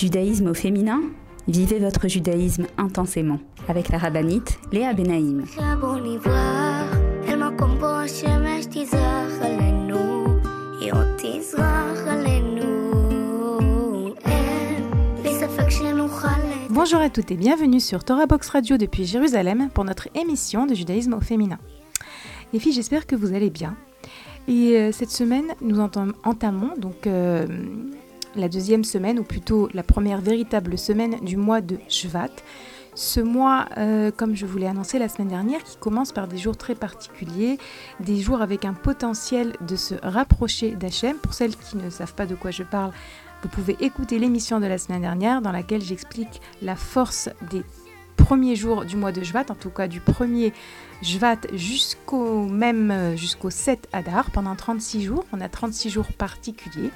Judaïsme au féminin Vivez votre judaïsme intensément avec la rabbinite Léa Benaïm. Bonjour à toutes et bienvenue sur Torah Box Radio depuis Jérusalem pour notre émission de judaïsme au féminin. Les filles, j'espère que vous allez bien. Et euh, cette semaine, nous entamons donc euh, la deuxième semaine, ou plutôt la première véritable semaine du mois de Shvat. Ce mois, euh, comme je vous l'ai annoncé la semaine dernière, qui commence par des jours très particuliers, des jours avec un potentiel de se rapprocher d'Hachem. Pour celles qui ne savent pas de quoi je parle, vous pouvez écouter l'émission de la semaine dernière dans laquelle j'explique la force des premiers jours du mois de Shvat, en tout cas du premier Shvat jusqu'au même jusqu'au 7 Adar, pendant 36 jours. On a 36 jours particuliers.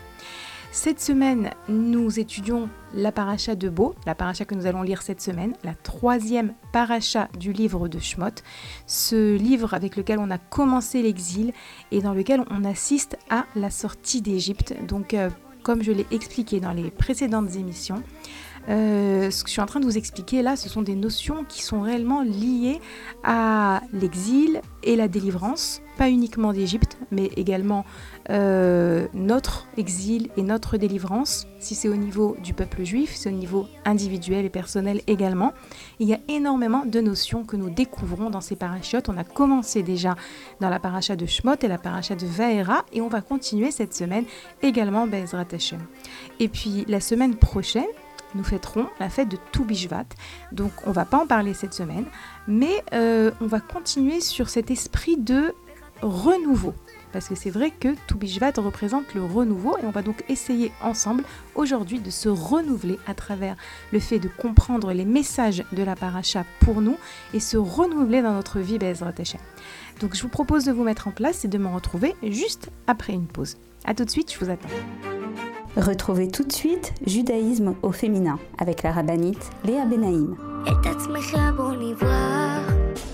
Cette semaine, nous étudions la paracha de Beau, la paracha que nous allons lire cette semaine, la troisième paracha du livre de Shmot, ce livre avec lequel on a commencé l'exil et dans lequel on assiste à la sortie d'Égypte. Donc, euh, comme je l'ai expliqué dans les précédentes émissions, euh, ce que je suis en train de vous expliquer là, ce sont des notions qui sont réellement liées à l'exil et la délivrance, pas uniquement d'Égypte, mais également euh, notre exil et notre délivrance, si c'est au niveau du peuple juif, c'est au niveau individuel et personnel également. Il y a énormément de notions que nous découvrons dans ces parachutes. On a commencé déjà dans la paracha de Shmot et la paracha de Vaera, et on va continuer cette semaine également Bezrat Hashem. Et puis la semaine prochaine, nous fêterons la fête de Toubishvat. Donc on va pas en parler cette semaine, mais euh, on va continuer sur cet esprit de renouveau. Parce que c'est vrai que Toubishvat représente le renouveau et on va donc essayer ensemble aujourd'hui de se renouveler à travers le fait de comprendre les messages de la paracha pour nous et se renouveler dans notre vie Bezrat Donc je vous propose de vous mettre en place et de me retrouver juste après une pause. A tout de suite, je vous attends. Retrouvez tout de suite Judaïsme au féminin avec la rabbinite Léa Benaïm.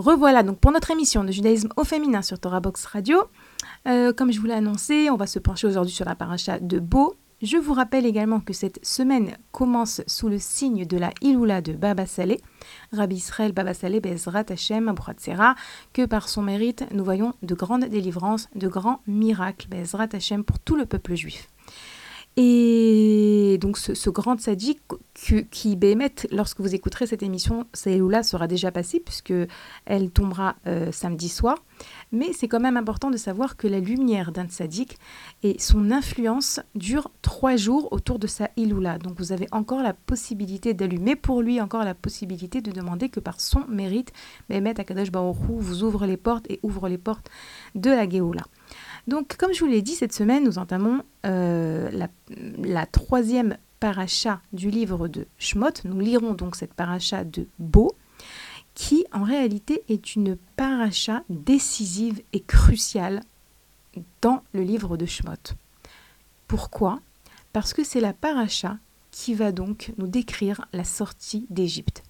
Revoilà donc pour notre émission de judaïsme au féminin sur Torah Box Radio. Euh, comme je vous l'ai annoncé, on va se pencher aujourd'hui sur la paracha de Beau. Je vous rappelle également que cette semaine commence sous le signe de la Iloula de Baba Saleh, Rabbi Israël Baba Saleh Bezrat Hashem Sera, que par son mérite nous voyons de grandes délivrances, de grands miracles Bezrat Hashem pour tout le peuple juif. Et donc ce, grand sadique qui, lorsque vous écouterez cette émission, celle-là sera déjà passée puisque elle tombera euh, samedi soir. Mais c'est quand même important de savoir que la lumière d'un sadique et son influence durent trois jours autour de sa iloula. Donc vous avez encore la possibilité d'allumer pour lui, encore la possibilité de demander que par son mérite, Bémet Akadosh Baruch vous ouvre les portes et ouvre les portes de la Géoula. Donc, comme je vous l'ai dit, cette semaine, nous entamons euh, la, troisième paracha du livre de Shmot. Nous lirons donc cette paracha de Beau, qui en réalité est une paracha décisive et cruciale dans le livre de Shmot. Pourquoi? Parce que c'est la paracha qui va donc nous décrire la sortie d'Égypte.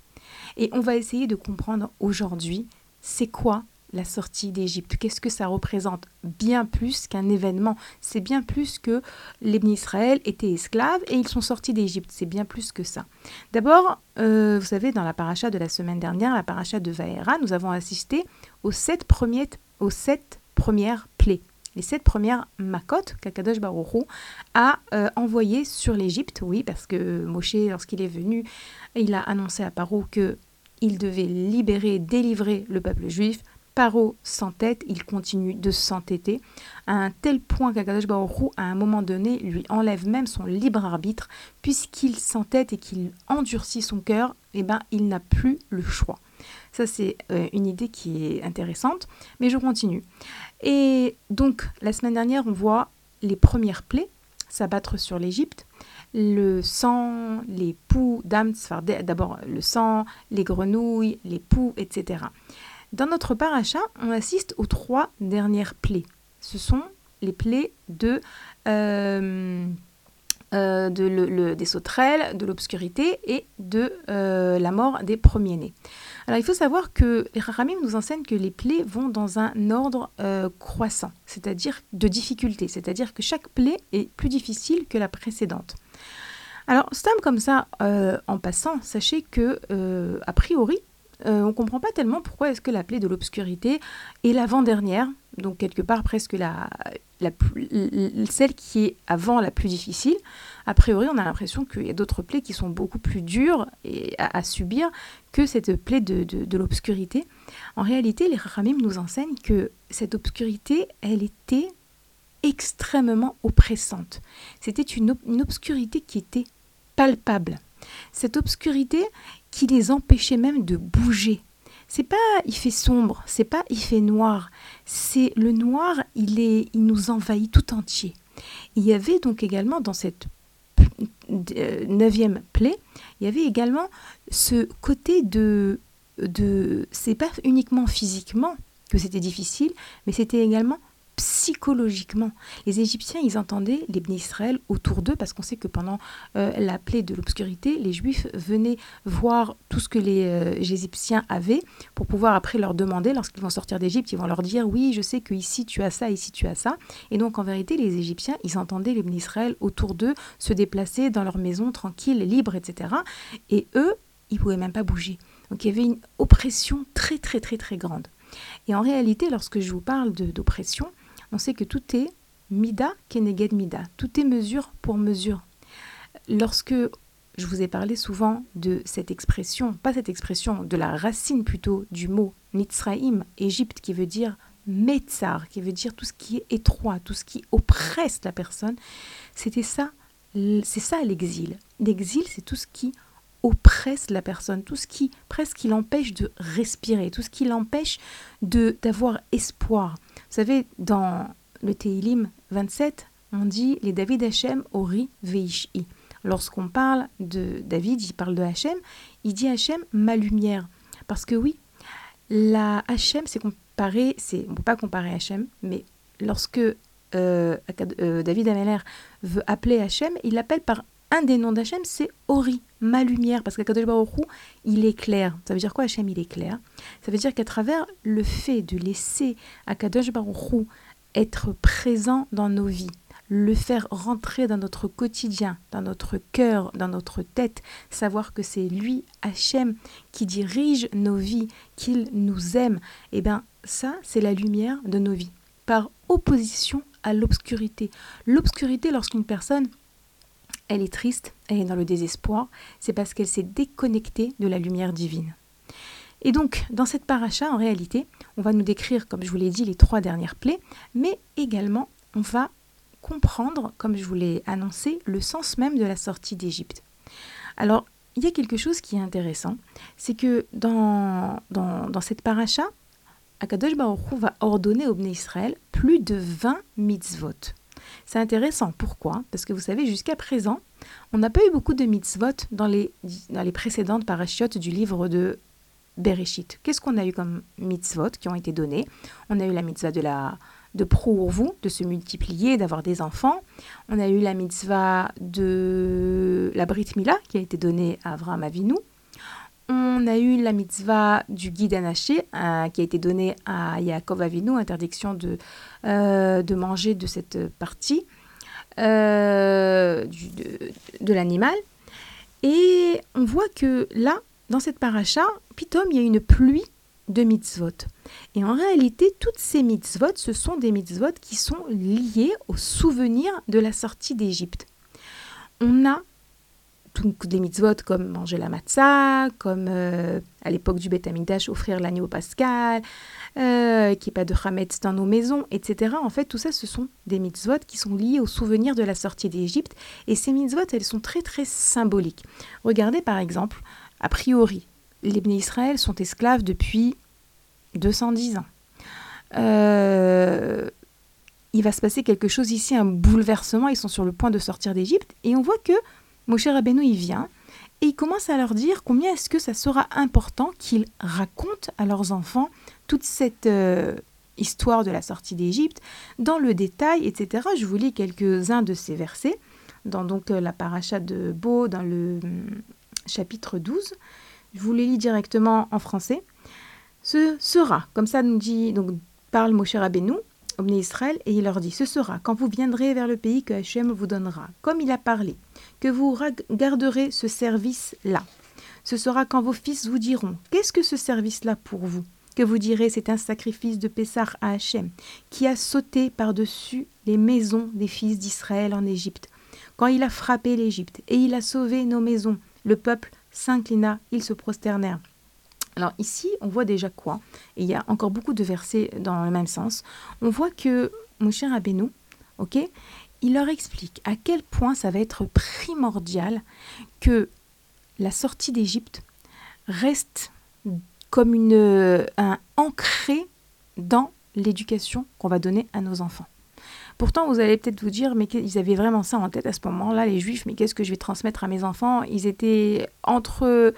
Et on va essayer de comprendre aujourd'hui c'est quoi la sortie d'Égypte. Qu'est-ce que ça représente Bien plus qu'un événement? C'est bien plus que les Israël étaient esclaves et ils sont sortis d'Égypte. C'est bien plus que ça. D'abord, euh, vous savez, dans la paracha de la semaine dernière, la paracha de Vaera, nous avons assisté aux sept, premiers, aux sept premières plaies. Les sept premières makotes qu'Akadosh Baruchou a euh, envoyées sur l'Égypte. Oui, parce que Moshe, lorsqu'il est venu, il a annoncé à Paro que il devait libérer, délivrer le peuple juif S'entête, il continue de s'entêter, à un tel point qu'Akadosh à un moment donné, lui enlève même son libre arbitre, puisqu'il s'entête et qu'il endurcit son cœur, eh ben, il n'a plus le choix. Ça, c'est euh, une idée qui est intéressante, mais je continue. Et donc, la semaine dernière, on voit les premières plaies s'abattre sur l'Égypte, le sang, les poux d'âme, d'abord le sang, les grenouilles, les poux, etc. Dans notre paracha, on assiste aux trois dernières plaies. Ce sont les plaies de, euh, euh, de des sauterelles, de l'obscurité et de euh, la mort des premiers-nés. Alors il faut savoir que les Rahamim nous enseignent que les plaies vont dans un ordre croissant, c'est-à-dire de difficulté, c'est-à-dire que chaque plaie est plus difficile que la précédente. Alors, Stam comme ça, en passant, sachez que, a priori, euh, on ne comprend pas tellement pourquoi est-ce que la plaie de l'obscurité est l'avant-dernière, donc quelque part presque la, celle qui est avant la plus difficile. A priori, on a l'impression qu'il y a d'autres plaies qui sont beaucoup plus dures et à, subir que cette plaie de, l'obscurité. En réalité, les Rachamim nous enseignent que cette obscurité, elle était extrêmement oppressante. C'était une obscurité qui était palpable. Cette obscurité qui les empêchait même de bouger. C'est pas il fait sombre, c'est pas il fait noir, c'est le noir, il est il nous envahit tout entier. Il y avait donc également dans cette euh, neuvième plaie, il y avait également ce côté de de c'est pas uniquement physiquement que c'était difficile, mais c'était également psychologiquement. Les Égyptiens, ils entendaient les Israël autour d'eux parce qu'on sait que pendant euh, la plaie de l'obscurité, les Juifs venaient voir tout ce que les, euh, Égyptiens avaient pour pouvoir après leur demander, lorsqu'ils vont sortir d'Égypte, ils vont leur dire oui, je sais que ici tu as ça, ici tu as ça. Et donc en vérité, les Égyptiens, ils entendaient les Israël autour d'eux se déplacer dans leur maison tranquille, libre, etc. Et eux, ils pouvaient même pas bouger. Donc il y avait une oppression très très très très grande. Et en réalité, lorsque je vous parle d'oppression, on sait que tout est mida keneged mida, tout est mesure pour mesure. Lorsque je vous ai parlé souvent de cette expression, pas cette expression, de la racine plutôt du mot Mitzraïm, Égypte, qui veut dire Metzar, qui veut dire tout ce qui est étroit, tout ce qui oppresse la personne, c'était ça, c'est ça l'exil. L'exil, c'est tout ce qui oppresse la personne, tout ce qui presque l'empêche de respirer, tout ce qui l'empêche de d'avoir espoir. Savez, dans le Teilim 27, on dit les David Hachem ori veishi. Lorsqu'on parle de David, il parle de Hachem, il dit Hachem ma lumière. Parce que oui, la Hachem, c'est comparé, c'est, on ne peut pas comparer Hachem, mais lorsque euh, euh, David Ameller veut appeler Hachem, il l'appelle par un des noms d'Hachem, c'est Ori, ma lumière, parce qu'Akadosh Baruch il éclaire. Ça veut dire quoi Hachem, il éclaire Ça veut dire qu'à travers le fait de laisser Akadosh Baruch être présent dans nos vies, le faire rentrer dans notre quotidien, dans notre cœur, dans notre tête, savoir que c'est lui, Hachem, qui dirige nos vies, qu'il nous aime, eh bien ça, c'est la lumière de nos vies, par opposition à l'obscurité. L'obscurité, lorsqu'une personne elle est triste, elle est dans le désespoir, c'est parce qu'elle s'est déconnectée de la lumière divine. Et donc, dans cette paracha, en réalité, on va nous décrire, comme je vous l'ai dit, les trois dernières plaies, mais également, on va comprendre, comme je vous l'ai annoncé, le sens même de la sortie d'Égypte. Alors, il y a quelque chose qui est intéressant, c'est que dans, cette paracha, Akadosh Baruch va ordonner au Bnei Israël plus de 20 mitzvot. C'est intéressant. Pourquoi? Parce que vous savez, jusqu'à présent, on n'a pas eu beaucoup de mitzvot dans les, dans les précédentes parachiotes du livre de Bereshit. Qu'est-ce qu'on a eu comme mitzvot qui ont été donnés? On a eu la mitzvah de la de vous, de se multiplier, d'avoir des enfants. On a eu la mitzvah de la Brit Mila qui a été donnée à Avraham Avinu. On a eu la mitzvah du guide anaché euh, qui a été donnée à Yaakov Avinu, interdiction de, euh, de manger de cette partie euh, de, l'animal. Et on voit que là, dans cette paracha, pitom, il y a une pluie de mitzvot. Et en réalité, toutes ces mitzvot, ce sont des mitzvot qui sont liées au souvenir de la sortie d'Égypte. On a des mitzvot comme manger la matzah, comme euh, à l'époque du Beth offrir l'agneau pascal, euh, qu'il n'y ait pas de chametz dans nos maisons, etc. En fait, tout ça, ce sont des mitzvot qui sont liés au souvenir de la sortie d'Égypte. Et ces mitzvot, elles sont très très symboliques. Regardez par exemple, a priori, les Bnei Israël sont esclaves depuis 210 ans. Euh, il va se passer quelque chose ici, un bouleversement. Ils sont sur le point de sortir d'Égypte et on voit que Moshe Rabbeinu, il vient et il commence à leur dire combien est-ce que ça sera important qu'ils racontent à leurs enfants toute cette euh, histoire de la sortie d'Égypte dans le détail, etc. Je vous lis quelques-uns de ces versets dans donc euh, la paracha de Beau, dans le hum, chapitre 12. Je vous les lis directement en français. Ce sera, comme ça nous dit, donc parle Moshe Rabbeinu, Israël, et il leur dit Ce sera quand vous viendrez vers le pays que Hachem vous donnera, comme il a parlé, que vous garderez ce service-là. Ce sera quand vos fils vous diront Qu'est-ce que ce service-là pour vous? Que vous direz C'est un sacrifice de Pessah à Hachem, qui a sauté par-dessus les maisons des fils d'Israël en Égypte. Quand il a frappé l'Égypte et il a sauvé nos maisons, le peuple s'inclina, ils se prosternèrent. Alors ici, on voit déjà quoi? Et il y a encore beaucoup de versets dans le même sens. On voit que mon cher Abénou, ok, il leur explique à quel point ça va être primordial que la sortie d'Égypte reste comme une, un ancré dans l'éducation qu'on va donner à nos enfants. Pourtant, vous allez peut-être vous dire, mais ils avaient vraiment ça en tête à ce moment-là, les Juifs, mais qu'est-ce que je vais transmettre à mes enfants? Ils étaient entre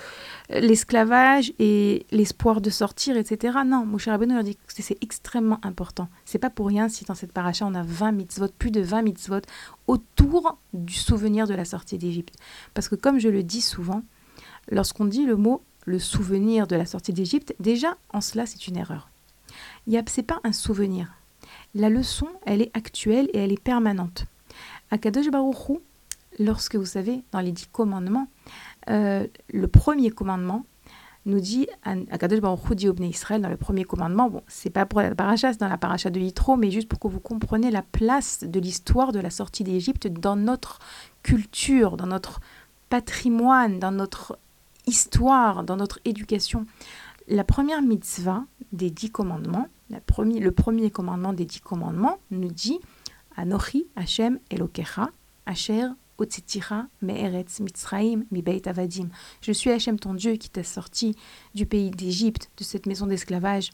l'esclavage et l'espoir de sortir, etc. Non, mon cher Rabbeinu leur dit que c'est extrêmement important. C'est pas pour rien si dans cette paracha, on a 20 mitzvot, plus de 20 mitzvot autour du souvenir de la sortie d'Égypte. Parce que comme je le dis souvent, lorsqu'on dit le mot le souvenir de la sortie d'Égypte, déjà en cela c'est une erreur. Ce n'est pas un souvenir, la leçon, elle est actuelle et elle est permanente. Akadosh Baruch lorsque vous savez, dans les dix commandements, euh, le premier commandement nous dit, Akadosh Baruch dit au Israël dans le premier commandement, bon, c'est pas pour la paracha, c'est dans la paracha de Yitro, mais juste pour que vous compreniez la place de l'histoire de la sortie d'Égypte dans notre culture, dans notre patrimoine, dans notre histoire, dans notre éducation. La première mitzvah des dix commandements, le premier commandement des dix commandements nous dit Anochi Hashem Elokecha Asher Otzitira Me'eretz Mitzraim Beit Avadim. Je suis Hashem ton Dieu qui t'a sorti du pays d'Égypte, de cette maison d'esclavage.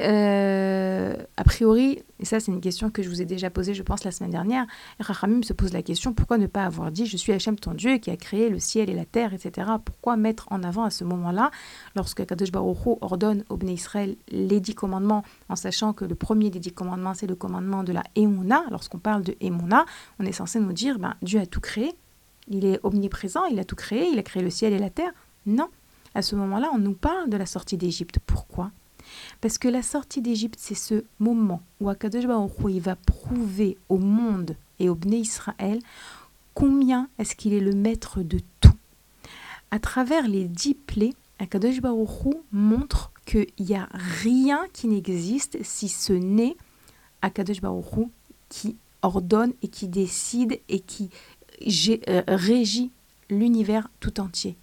Euh, a priori, et ça c'est une question que je vous ai déjà posée, je pense, la semaine dernière, Rachamim se pose la question, pourquoi ne pas avoir dit, je suis Hachem ton Dieu qui a créé le ciel et la terre, etc. Pourquoi mettre en avant à ce moment-là, lorsque Kadosh Baruch ordonne au Bnei Israël les dix commandements, en sachant que le premier des dix commandements, c'est le commandement de la Emouna. Lorsqu'on parle de Emouna, on est censé nous dire, ben, Dieu a tout créé, il est omniprésent, il a tout créé, il a créé le ciel et la terre. Non, à ce moment-là, on nous parle de la sortie d'Égypte. Pourquoi? Parce que la sortie d'Égypte, c'est ce moment où Akadosh va prouver au monde et au Bnei Israël combien est-ce qu'il est le maître de tout. À travers les dix plaies, Akadosh Baruch montre qu'il n'y a rien qui n'existe si ce n'est Akadosh Baruch qui ordonne et qui décide et qui euh, régit l'univers tout entier.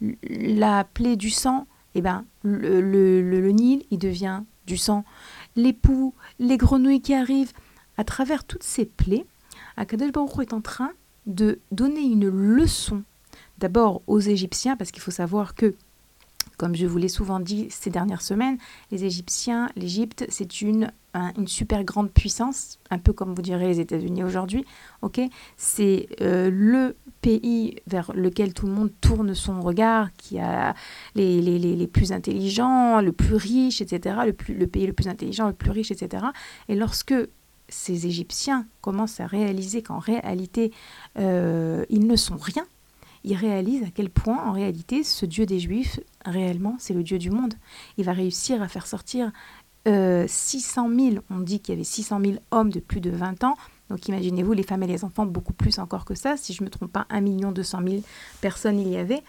La plaie du sang, eh ben, le, le, Nil, il devient du sang. Les poux, les grenouilles qui arrivent, à travers toutes ces plaies, Akadosh Baruch est en train de donner une leçon d'abord aux Égyptiens, parce qu'il faut savoir que comme je vous l'ai souvent dit ces dernières semaines, les Égyptiens, l'Égypte, c'est une, une super grande puissance, un peu comme vous direz les États-Unis aujourd'hui. C'est euh, le vers lequel tout le monde tourne son regard, qui a les, les, les, plus intelligents, le plus riche, etc. Le, plus, le pays le plus intelligent, le plus riche, etc. Et lorsque ces Égyptiens commencent à réaliser qu'en réalité, euh, ils ne sont rien, il réalise à quel point, en réalité, ce Dieu des Juifs, réellement, c'est le Dieu du monde. Il va réussir à faire sortir 600 000, on dit qu'il y avait 600 000 hommes de plus de 20 ans. Donc imaginez-vous les femmes et les enfants, beaucoup plus encore que ça. Si je ne me trompe pas, 1 200 000 personnes il y avait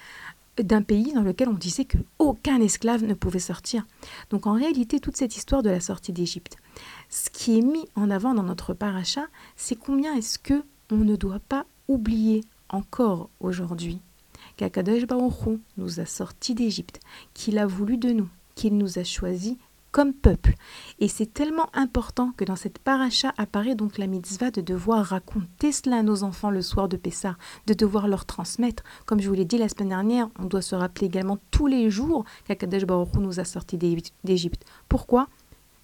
d'un pays dans lequel on disait que aucun esclave ne pouvait sortir. Donc en réalité, toute cette histoire de la sortie d'Égypte, ce qui est mis en avant dans notre paracha, c'est combien est-ce que on ne doit pas oublier encore aujourd'hui qu'Akadosh Baruch nous a sortis d'Égypte, qu'il a voulu de nous, qu'il nous a choisis comme peuple. Et c'est tellement important que dans cette paracha apparaît donc la mitzvah de devoir raconter cela à nos enfants le soir de Pessah, de devoir leur transmettre. Comme je vous l'ai dit la semaine dernière, on doit se rappeler également tous les jours qu'Akadosh Baruch nous a sortis d'Égypte. Pourquoi?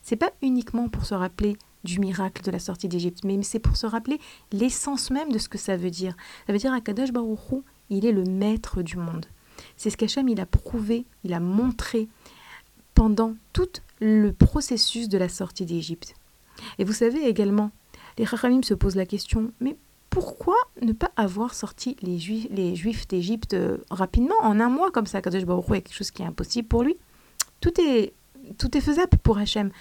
C'est pas uniquement pour se rappeler du miracle de la sortie d'Égypte, mais c'est pour se rappeler l'essence même de ce que ça veut dire. Ça veut dire qu'Akadosh Baruch il est le maître du monde. C'est ce qu'Hachem il a prouvé, il a montré pendant toute le processus de la sortie d'Égypte. Et vous savez également, les Chachamim se posent la question, mais pourquoi ne pas avoir sorti les Juifs, les Juifs d'Égypte euh, rapidement, en un mois comme ça Kadosh Baruch Hu, quelque chose qui est impossible pour lui? Tout est, tout est faisable pour Hachem.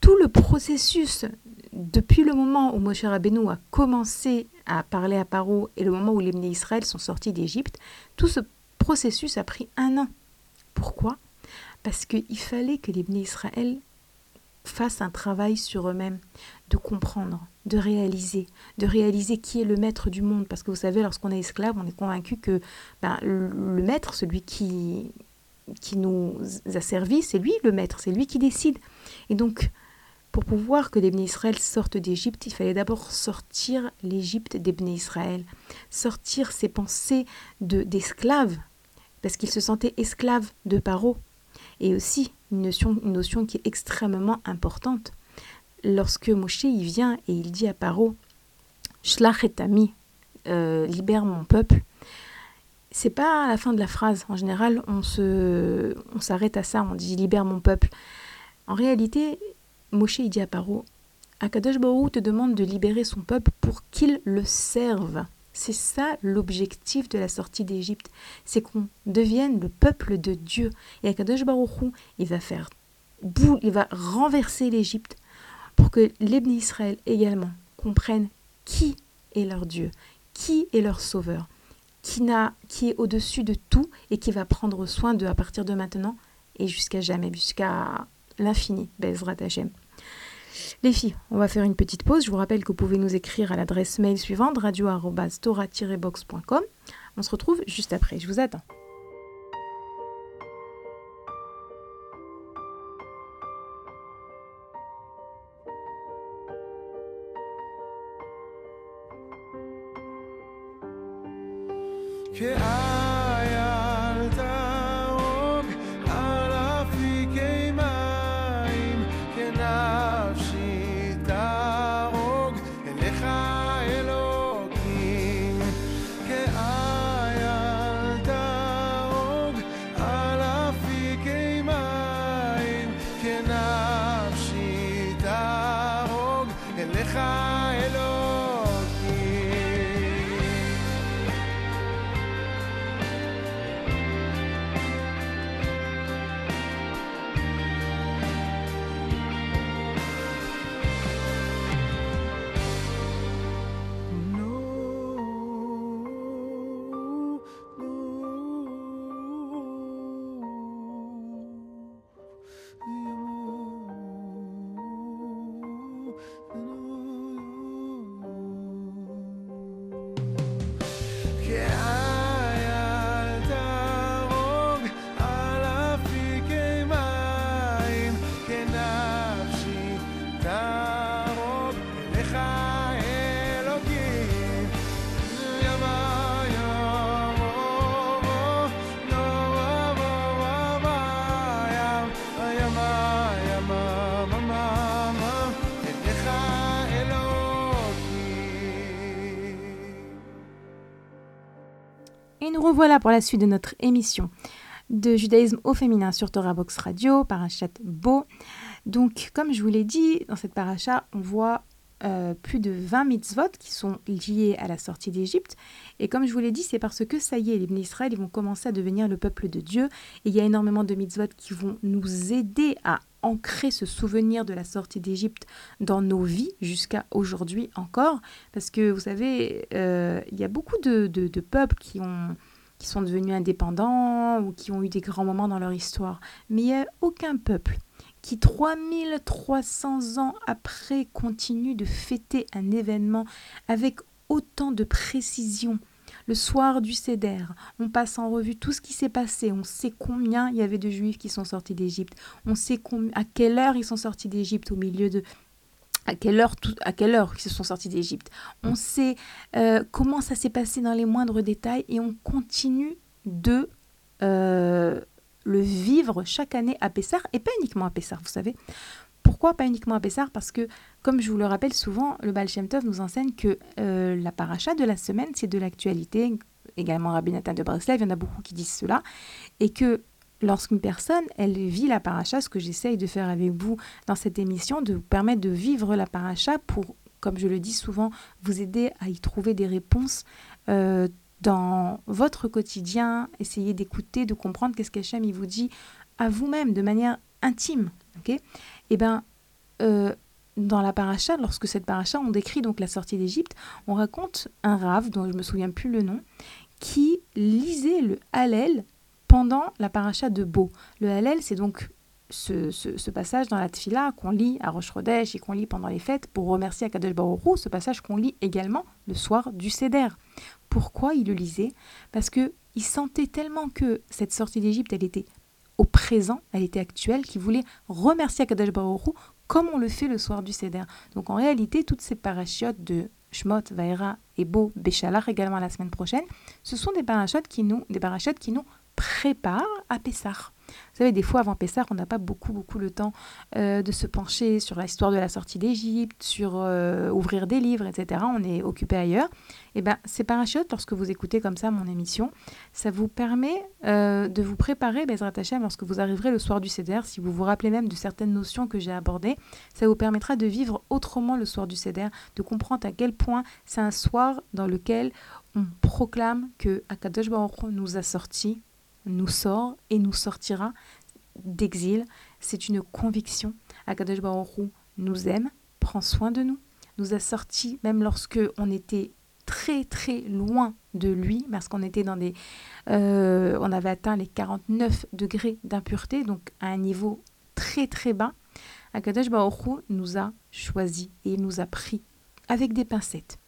Tout le processus, depuis le moment où Moshe Rabbeinu a commencé à parler à Paro et le moment où les Israël sont sortis d'Égypte, tout ce processus a pris un an. Pourquoi? Parce qu'il fallait que les Israël fassent un travail sur eux-mêmes, de comprendre, de réaliser, de réaliser qui est le maître du monde. Parce que vous savez, lorsqu'on est esclave, on est convaincu que ben, le, maître, celui qui, qui nous a servi, c'est lui le maître, c'est lui qui décide. Et donc, pour pouvoir que les Israël sortent d'Égypte, il fallait d'abord sortir l'Égypte des Israël, sortir ses pensées d'esclaves, parce qu'ils se sentaient esclaves de Paro, et aussi, une notion, qui est extrêmement importante. Lorsque Moshe y vient et il dit à Paro, Shlach et ami, euh, libère mon peuple, c'est pas à la fin de la phrase. En général, on s'arrête à ça, on dit libère mon peuple. En réalité, Moshe dit à Paro, Akadosh Baruch te demande de libérer son peuple pour qu'il le serve. C'est ça l'objectif de la sortie d'Égypte, c'est qu'on devienne le peuple de Dieu. Et Akadosh Baruch il va faire boule, il va renverser l'Égypte pour que l'Ebné Israël également comprennent qui est leur Dieu, qui est leur sauveur, qui, n'a, qui est au-dessus de tout et qui va prendre soin d'eux à partir de maintenant et jusqu'à jamais, jusqu'à l'infini. Bezrat Hashem. Les filles, on va faire une petite pause. Je vous rappelle que vous pouvez nous écrire à l'adresse mail suivante radio-tora-box.com. On se retrouve juste après. Je vous attends. Revoilà pour la suite de notre émission de judaïsme au féminin sur Torah Box Radio, Parachat Beau. Donc, comme je vous l'ai dit, dans cette paracha, on voit euh, plus de 20 mitzvot qui sont liés à la sortie d'Égypte. Et comme je vous l'ai dit, c'est parce que ça y est, les Israël ils vont commencer à devenir le peuple de Dieu. Et il y a énormément de mitzvot qui vont nous aider à ancrer ce souvenir de la sortie d'Égypte dans nos vies jusqu'à aujourd'hui encore. Parce que vous savez, euh, il y a beaucoup de, peuples qui, ont, qui sont devenus indépendants ou qui ont eu des grands moments dans leur histoire. Mais il n'y a aucun peuple qui 3300 ans après continue de fêter un événement avec autant de précision, le soir du Seder, on passe en revue tout ce qui s'est passé. On sait combien il y avait de Juifs qui sont sortis d'Égypte. On sait à quelle heure ils sont sortis d'Égypte au milieu de à quelle heure à quelle heure ils se sont sortis d'Égypte. On sait euh, comment ça s'est passé dans les moindres détails et on continue de euh, le vivre chaque année à Pessar et pas uniquement à Pessar, vous savez. Pourquoi pas uniquement à Pessar Parce que, comme je vous le rappelle souvent, le Baal Shem Tov nous enseigne que euh, la paracha de la semaine, c'est de l'actualité. Également, Rabbi Nathan de Breslev, il y en a beaucoup qui disent cela. Et que lorsqu'une personne, elle vit la paracha, ce que j'essaye de faire avec vous dans cette émission, de vous permettre de vivre la paracha pour, comme je le dis souvent, vous aider à y trouver des réponses euh, dans votre quotidien, essayer d'écouter, de comprendre qu'est-ce qu'Hachem il vous dit à vous-même de manière intime. ok? Eh bien, euh, dans la paracha, lorsque cette paracha, on décrit donc la sortie d'Égypte, on raconte un rave, dont je ne me souviens plus le nom, qui lisait le Hallel pendant la paracha de Beau. Le Hallel, c'est donc ce, passage dans la Tfila qu'on lit à Rosh et qu'on lit pendant les fêtes pour remercier Akadosh Baruch ce passage qu'on lit également le soir du Seder. Pourquoi il le lisait? Parce que il sentait tellement que cette sortie d'Égypte, elle était au présent, elle était actuelle, qui voulait remercier Akadash Baruch comme on le fait le soir du Seder. Donc en réalité, toutes ces parachutes de Shmot, Vaera et Bo, Béchalach également la semaine prochaine, ce sont des parachutes qui nous, des parachutes qui nous préparent à Pessah. Vous savez, des fois avant Pessah, on n'a pas beaucoup, beaucoup le temps euh, de se pencher sur l'histoire de la sortie d'Égypte, sur euh, ouvrir des livres, etc. On est occupé ailleurs. Et eh bien, ces parachutes, lorsque vous écoutez comme ça mon émission, ça vous permet euh, de vous préparer, Bezrat Hashem, lorsque vous arriverez le soir du Seder, si vous vous rappelez même de certaines notions que j'ai abordées, ça vous permettra de vivre autrement le soir du Seder, de comprendre à quel point c'est un soir dans lequel on proclame que Akadosh Baruch nous a sortis nous sort et nous sortira d'exil. C'est une conviction. Akadosh Baruch nous aime, prend soin de nous, nous a sortis même lorsque on était très très loin de lui, parce qu'on était dans des, euh, on avait atteint les 49 degrés d'impureté, donc à un niveau très très bas. Akadosh Baruch nous a choisis et nous a pris avec des pincettes.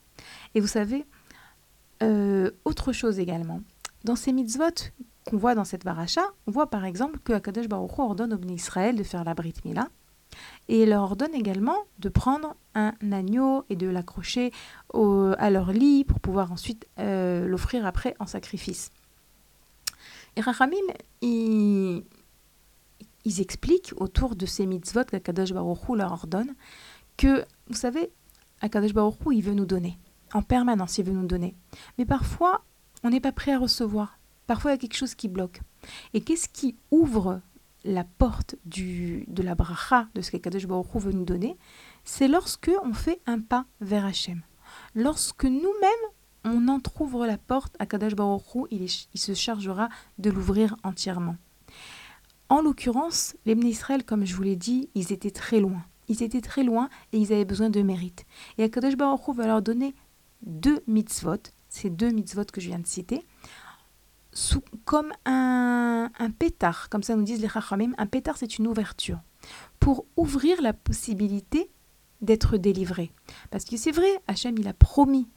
Et vous savez, euh, autre chose également, dans ces mitzvot qu'on voit dans cette baracha, on voit par exemple que Akadosh Baruch ordonne aux Israël de faire la Brit Mila, et il leur ordonne également de prendre un agneau et de l'accrocher à leur lit pour pouvoir ensuite euh, l'offrir après en sacrifice. Et Rachamim, ils, expliquent autour de ces mitzvot qu'Akadosh Baruch leur ordonne que, vous savez, Akadosh Baruch il veut nous donner. En permanence, il veut nous donner. Mais parfois, on n'est pas prêt à recevoir. Parfois, il y a quelque chose qui bloque. Et qu'est-ce qui ouvre la porte du, de la bracha, de ce qu'Akadosh Baruch veut nous donner? C'est lorsque on fait un pas vers Hachem. Lorsque nous-mêmes, on entr'ouvre la porte, Akadosh Baruch Hu, il, il se chargera de l'ouvrir entièrement. En l'occurrence, les Israël, comme je vous l'ai dit, ils étaient très loin. Ils étaient très loin et ils avaient besoin de mérite. Et Akadosh Baruch Hu va leur donner deux mitzvot, ces deux mitzvot que je viens de citer, comme un, un, pétard, comme ça nous disent les Chachamim. Un pétard, c'est une ouverture pour ouvrir la possibilité d'être délivré. Parce que c'est vrai, Hachem, il a promis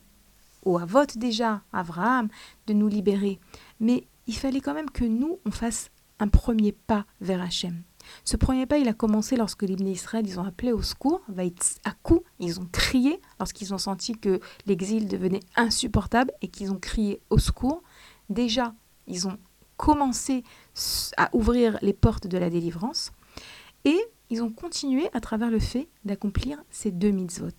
au Avot déjà, Abraham, de nous libérer. Mais il fallait quand même que nous, on fasse un premier pas vers Hachem. Ce premier pas, il a commencé lorsque les Israël, ils ont appelé au secours, à coup, ils ont crié lorsqu'ils ont senti que l'exil devenait insupportable et qu'ils ont crié au secours. Déjà, ils ont commencé à ouvrir les portes de la délivrance et ils ont continué à travers le fait d'accomplir ces deux mitzvot.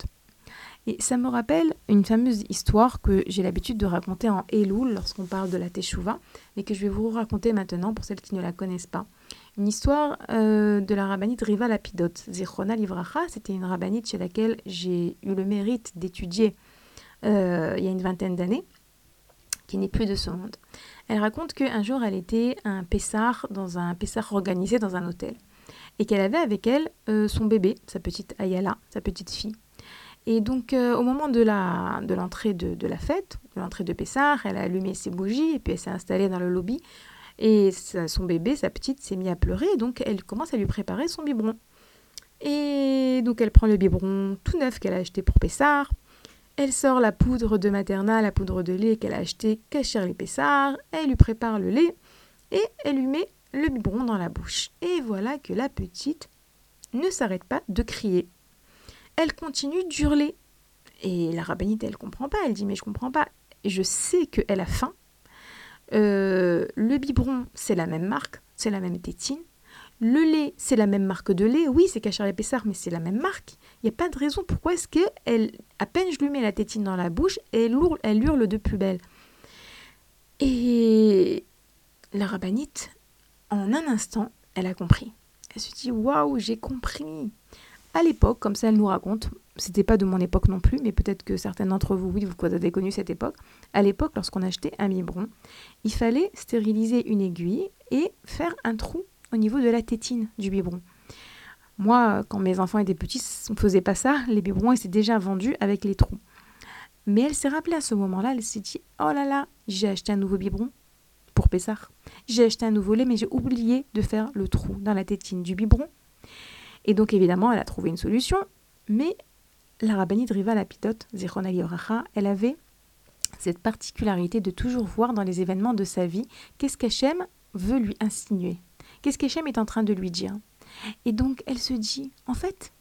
Et ça me rappelle une fameuse histoire que j'ai l'habitude de raconter en Elul lorsqu'on parle de la Teshuvah, mais que je vais vous raconter maintenant pour celles qui ne la connaissent pas. une histoire euh, de la rabbinite Riva Lapidot. Zichrona Livracha, c'était une rabbinite chez laquelle j'ai eu le mérite d'étudier euh, il y a une vingtaine d'années, qui n'est plus de ce monde. Elle raconte qu'un jour, elle était un pessar, dans un pessar organisé dans un hôtel, et qu'elle avait avec elle euh, son bébé, sa petite Ayala, sa petite fille. Et donc, au moment de l'entrée de, de, la fête, de l'entrée de Pessar, elle a allumé ses bougies et puis elle s'est installée dans le lobby et son bébé, sa petite, s'est mis à pleurer, donc elle commence à lui préparer son biberon. Et donc elle prend le biberon tout neuf qu'elle a acheté pour Pessard. Elle sort la poudre de maternelle, la poudre de lait qu'elle a acheté chez les Pessard. Elle lui prépare le lait et elle lui met le biberon dans la bouche. Et voilà que la petite ne s'arrête pas de crier. Elle continue d'hurler. Et la rabbinite, elle comprend pas. Elle dit mais je comprends pas. Je sais qu'elle a faim euh, le biberon, c'est la même marque, c'est la même tétine. Le lait, c'est la même marque de lait. Oui, c'est Cachar Pessard, mais c'est la même marque. Il n'y a pas de raison pourquoi est-ce que elle, à peine je lui mets la tétine dans la bouche, elle hurle, elle hurle de plus belle? Et la rabbinite, en un instant, elle a compris. Elle se dit waouh, j'ai compris. À l'époque, comme ça elle nous raconte, c'était pas de mon époque non plus, mais peut-être que certains d'entre vous, oui, vous avez connu cette époque. À l'époque, lorsqu'on achetait un biberon, il fallait stériliser une aiguille et faire un trou au niveau de la tétine du biberon. Moi, quand mes enfants étaient petits, on ne faisait pas ça. Les biberons étaient déjà vendus avec les trous. Mais elle s'est rappelée à ce moment-là, elle s'est dit Oh là là, j'ai acheté un nouveau biberon pour Pessard. J'ai acheté un nouveau lait, mais j'ai oublié de faire le trou dans la tétine du biberon. Et donc, évidemment, elle a trouvé une solution, mais la rabbinite Riva Lapidote, Zichron elle avait cette particularité de toujours voir dans les événements de sa vie qu'est-ce qu'Hachem veut lui insinuer, qu'est-ce qu'Hachem est en train de lui dire? Et donc elle se dit, en fait,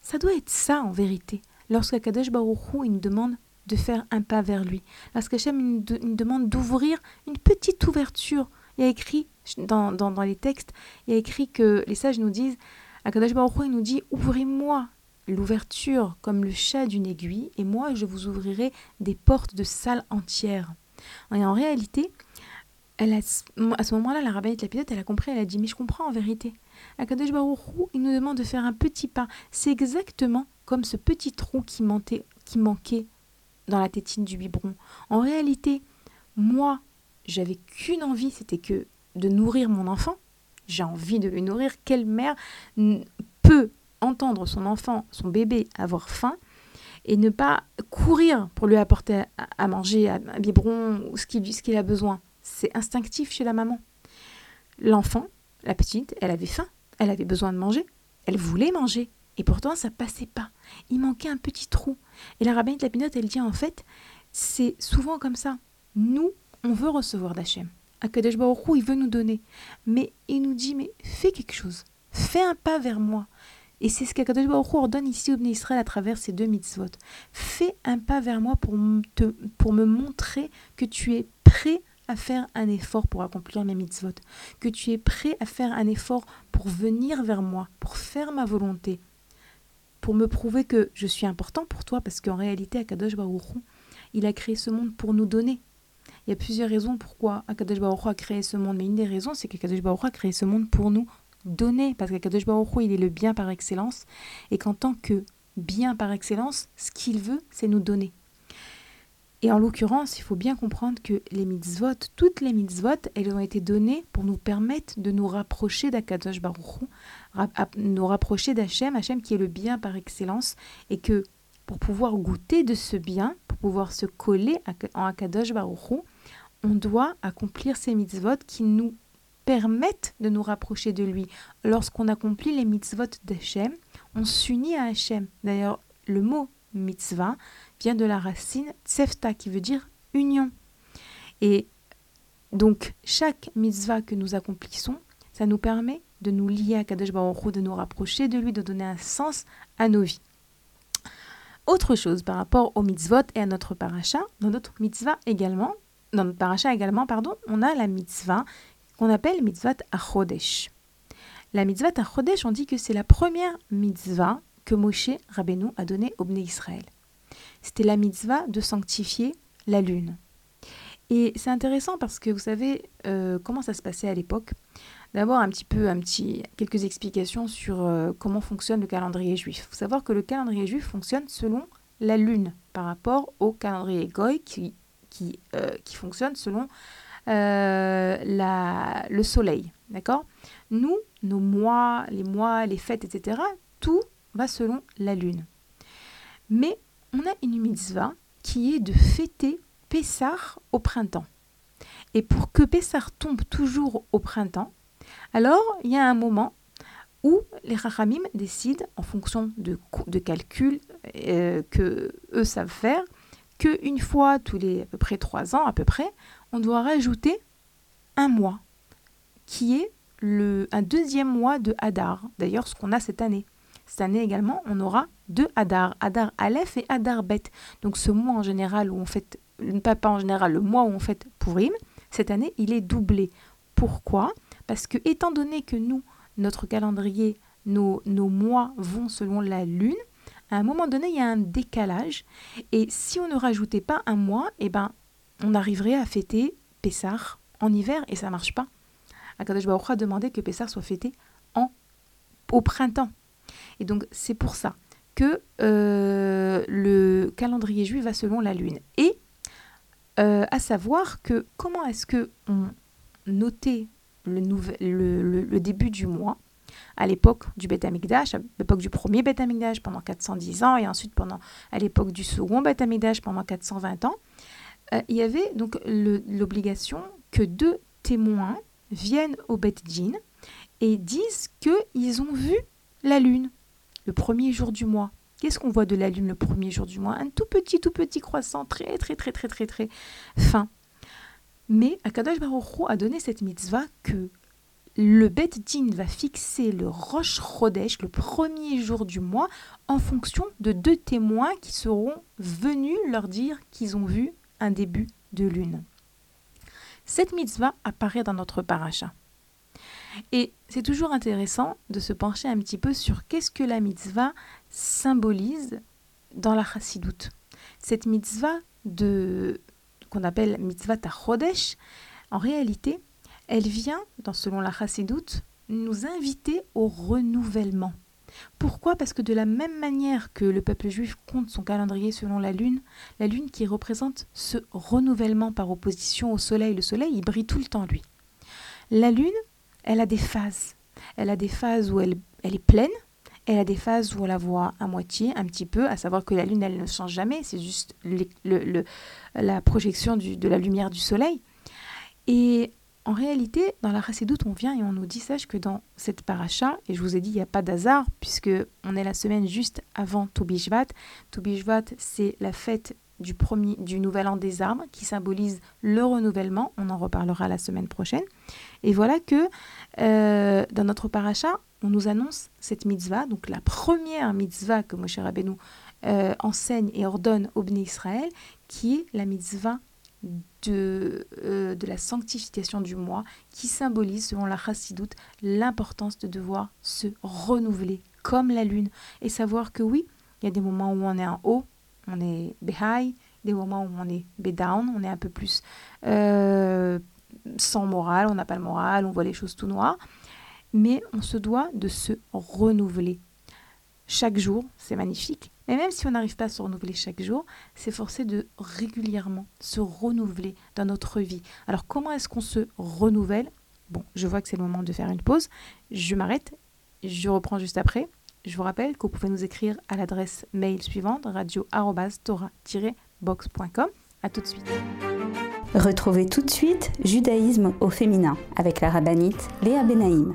ça doit être ça en vérité, lorsque Kadosh Baruch il nous demande de faire un pas vers lui, lorsqu'Hachem nous, nous demande d'ouvrir une petite ouverture. Il y a écrit dans, dans, les textes, il y a écrit que les sages nous disent, Akadosh Baruch il nous dit, ouvrez-moi l'ouverture comme le chat d'une aiguille, et moi je vous ouvrirai des portes de salles entières. Et en réalité, elle a, à ce moment-là, la rabbinite Lapidote, elle a compris, elle a dit, mais je comprends en vérité. Akadosh il nous demande de faire un petit pas. C'est exactement comme ce petit trou qui, qui manquait dans la tétine du biberon. En réalité, moi, j'avais qu'une envie, c'était que de nourrir mon enfant. J'ai envie de le nourrir. Quelle mère peut entendre son enfant, son bébé avoir faim et ne pas courir pour lui apporter à, manger, un biberon ou ce qu'il a besoin? C'est instinctif chez la maman. L'enfant, la petite, elle avait faim, elle avait besoin de manger, elle voulait manger. Et pourtant, ça passait pas. Il manquait un petit trou. Et la rabbinite Lapinote, elle dit en fait, c'est souvent comme ça. Nous, on veut recevoir d'Hachem. Akadosh Baruch il veut nous donner. Mais il nous dit, mais fais quelque chose. Fais un pas vers moi. Et c'est ce qu'Akadosh Baruch ordonne ici au Bnei Israël à travers ces deux mitzvot. Fais un pas vers moi pour, te, pour me montrer que tu es prêt à faire un effort pour accomplir mes mitzvot, que tu es prêt à faire un effort pour venir vers moi, pour faire ma volonté, pour me prouver que je suis important pour toi, parce qu'en réalité, Akadosh Baruch il a créé ce monde pour nous donner. Il y a plusieurs raisons pourquoi Akadosh Baruch a créé ce monde, mais une des raisons, c'est qu'Akadosh Baruch a créé ce monde pour nous donner, parce qu'Akadosh Baruch il est le bien par excellence, et qu'en tant que bien par excellence, ce qu'il veut, c'est nous donner. Et en l'occurrence, il faut bien comprendre que les mitzvot, toutes les mitzvot, elles ont été données pour nous permettre de nous rapprocher d'Akadosh Baruch nous rapprocher d'Hachem, Hachem qui est le bien par excellence, et que pour pouvoir goûter de ce bien, pour pouvoir se coller en Akadosh Baruch on doit accomplir ces mitzvot qui nous permettent de nous rapprocher de lui. Lorsqu'on accomplit les mitzvot d'Hachem, on s'unit à Hachem. D'ailleurs, le mot mitzvah vient de la racine tsefta qui veut dire union. Et donc, chaque mitzvah que nous accomplissons, ça nous permet de nous lier à Kadosh Baruch de nous rapprocher de lui, de donner un sens à nos vies. Autre chose par rapport au mitzvot et à notre paracha, dans notre mitzvah également, dans notre paracha également, pardon, on a la mitzvah qu'on appelle mitzvah achodesh. La mitzvah achodesh, on dit que c'est la première mitzvah que Moshe Rabbeinu a donnée au Bnei Israël. C'était la mitzvah de sanctifier la lune. Et c'est intéressant parce que vous savez euh, comment ça se passait à l'époque? D'abord, un petit peu, un petit, quelques explications sur euh, comment fonctionne le calendrier juif. Il faut savoir que le calendrier juif fonctionne selon la lune par rapport au calendrier goy qui, euh, fonctionne selon le soleil. D'accord? Nous, nos mois, les mois, les fêtes, etc., tout va selon la lune. Mais on a une mitzvah qui est de fêter Pessar au printemps. Et pour que Pessar tombe toujours au printemps, alors il y a un moment où les Rachamim décident, en fonction de, de calculs euh, que eux savent faire, qu'une fois tous les à peu près trois ans, à peu près, on doit rajouter un mois, qui est le, un deuxième mois de Hadar, d'ailleurs ce qu'on a cette année. Cette année également, on aura deux Hadar, Hadar Aleph et Hadar Bet. Donc ce mois en général où on fait pas, en général le mois où on fait Purim, cette année, il est doublé. Pourquoi? Parce que étant donné que nous, notre calendrier, nos, nos mois vont selon la lune, à un moment donné, il y a un décalage. Et si on ne rajoutait pas un mois, eh ben, on arriverait à fêter Pessah en hiver et ça marche pas. Akadosh Baruch a demandé que Pessah soit fêté en, au printemps. Et donc, c'est pour ça que euh, le calendrier juif va selon la lune. Et euh, à savoir que comment est-ce que on notait le, début du mois à l'époque du Beth Amikdash, à l'époque du premier Beth Amikdash pendant 410 ans et ensuite pendant à l'époque du second Beth Amikdash pendant 420 ans, euh, il y avait donc l'obligation que deux témoins viennent au Beth Din et disent qu'ils ont vu la lune le premier jour du mois. Qu'est-ce qu'on voit de la lune le premier jour du mois? Un tout petit, tout petit croissant, très, très, très, très, très, très fin. Mais Akadash Baruch a donné cette mitzvah que le Bet Din va fixer le Rosh Chodesh, le premier jour du mois, en fonction de deux témoins qui seront venus leur dire qu'ils ont vu un début de lune. Cette mitzvah apparaît dans notre paracha. Et c'est toujours intéressant de se pencher un petit peu sur qu'est-ce que la mitzvah symbolise dans la chassidoute. Cette mitzvah de qu'on appelle mitzvah tachodesh, en réalité, elle vient, dans, selon la chassidoute, nous inviter au renouvellement. Pourquoi? Parce que de la même manière que le peuple juif compte son calendrier selon la lune, la lune qui représente ce renouvellement par opposition au soleil, le soleil, il brille tout le temps, lui. La lune, elle a des phases. Elle a des phases où elle, elle est pleine, elle a des phases où on la voit à moitié, un petit peu, à savoir que la Lune, elle ne change jamais, c'est juste le, la projection de la lumière du Soleil. Et en réalité, dans la Chassidoute, on vient et on nous dit, sache que dans cette paracha, et je vous ai dit, il n'y a pas d'hasard, puisque on est la semaine juste avant Tobishvat. Tobishvat, c'est la fête du, premier, du nouvel an des arbres qui symbolise le renouvellement. On en reparlera la semaine prochaine. Et voilà que euh, dans notre paracha, on nous annonce cette mitzvah, donc la première mitzvah que Moshe Rabbeinu euh, enseigne et ordonne au Bnei Israël, qui est la mitzvah de, euh, de la sanctification du mois, qui symbolise, selon la chassidoute, l'importance de devoir se renouveler comme la lune et savoir que oui, il y a des moments où on est en haut, on est high, des moments où on est down, on est un peu plus euh, sans morale, on n'a pas le moral, on voit les choses tout noires. Mais on se doit de se renouveler. Chaque jour, c'est magnifique. Mais même si on n'arrive pas à se renouveler chaque jour, c'est forcé de régulièrement se renouveler dans notre vie. Alors comment est-ce qu'on se renouvelle? Bon, je vois que c'est le moment de faire une pause. Je m'arrête. Je reprends juste après. Je vous rappelle que vous pouvez nous écrire à l'adresse mail suivante radio-tora-box.com. A tout de suite. Retrouvez tout de suite Judaïsme au féminin avec la rabbinite Léa Benaïm.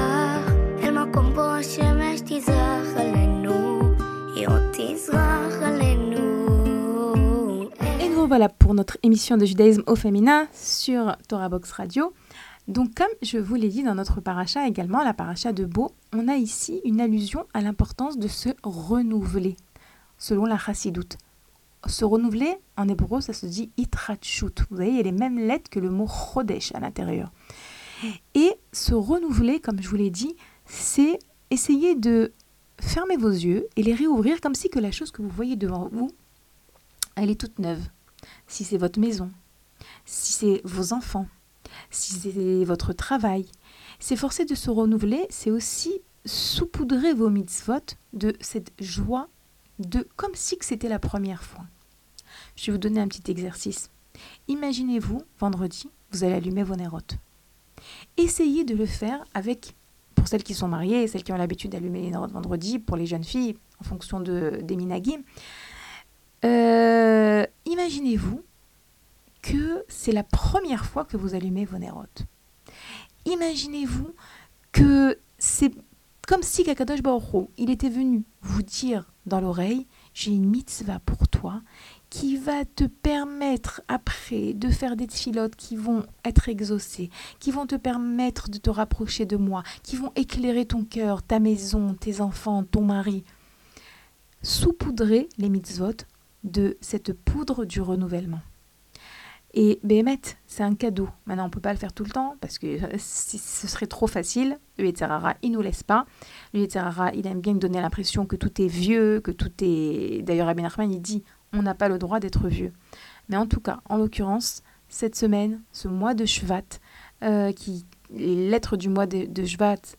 Voilà pour notre émission de judaïsme au féminin sur Torah Box Radio. Donc comme je vous l'ai dit dans notre paracha également, la paracha de Beau, on a ici une allusion à l'importance de se renouveler, selon la chassidoute. Se renouveler, en hébreu, ça se dit itrachut. Vous voyez, il y a les mêmes lettres que le mot chodesh à l'intérieur. Et se renouveler, comme je vous l'ai dit, c'est essayer de fermer vos yeux et les réouvrir comme si que la chose que vous voyez devant vous, elle est toute neuve. Si c'est votre maison, si c'est vos enfants, si c'est votre travail, s'efforcer de se renouveler, c'est aussi saupoudrer vos mitzvot de cette joie de comme si c'était la première fois. Je vais vous donner un petit exercice. Imaginez-vous, vendredi, vous allez allumer vos nérotes. Essayez de le faire avec, pour celles qui sont mariées, celles qui ont l'habitude d'allumer les nérotes vendredi, pour les jeunes filles, en fonction de, des minagim. Euh, Imaginez-vous que c'est la première fois que vous allumez vos nérotes. Imaginez-vous que c'est comme si Kakadosh Baruch il était venu vous dire dans l'oreille, j'ai une mitzvah pour toi qui va te permettre après de faire des filotes qui vont être exaucées, qui vont te permettre de te rapprocher de moi, qui vont éclairer ton cœur, ta maison, tes enfants, ton mari. Saupoudrer les mitzvot de cette poudre du renouvellement. Et Béhémet, c'est un cadeau. Maintenant, on ne peut pas le faire tout le temps parce que ce serait trop facile. Le Yetzerara, il nous laisse pas. Le Yetzerara, il aime bien donner l'impression que tout est vieux, que tout est... D'ailleurs, Abin Arman, il dit, on n'a pas le droit d'être vieux. Mais en tout cas, en l'occurrence, cette semaine, ce mois de Shvat, euh, qui les lettres du mois de, de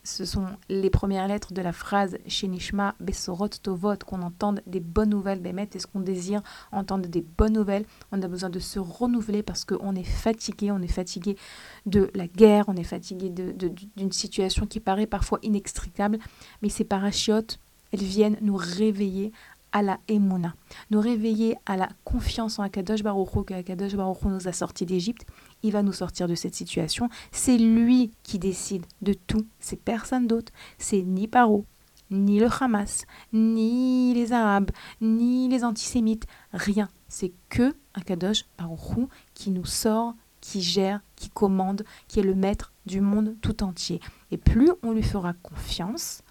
ce sont les premières lettres de la phrase Shenishma Besorot Tovot, qu'on entende des bonnes nouvelles. Bémet, est-ce qu'on désire entendre des bonnes nouvelles On a besoin de se renouveler parce qu'on est fatigué, on est fatigué de la guerre, on est fatigué d'une de, situation qui paraît parfois inextricable. Mais ces parachiotes, elles viennent nous réveiller à la Emouna, nous réveiller à la confiance en Akadosh Baruch que Akadosh Baruch nous a sortis d'Égypte. Il va nous sortir de cette situation. C'est lui qui décide de tout. C'est personne d'autre. C'est ni Paro, ni le Hamas, ni les Arabes, ni les antisémites. Rien. C'est que Akadosh Baruch qui nous sort, qui gère, qui commande, qui est le maître du monde tout entier. Et plus on lui fera confiance,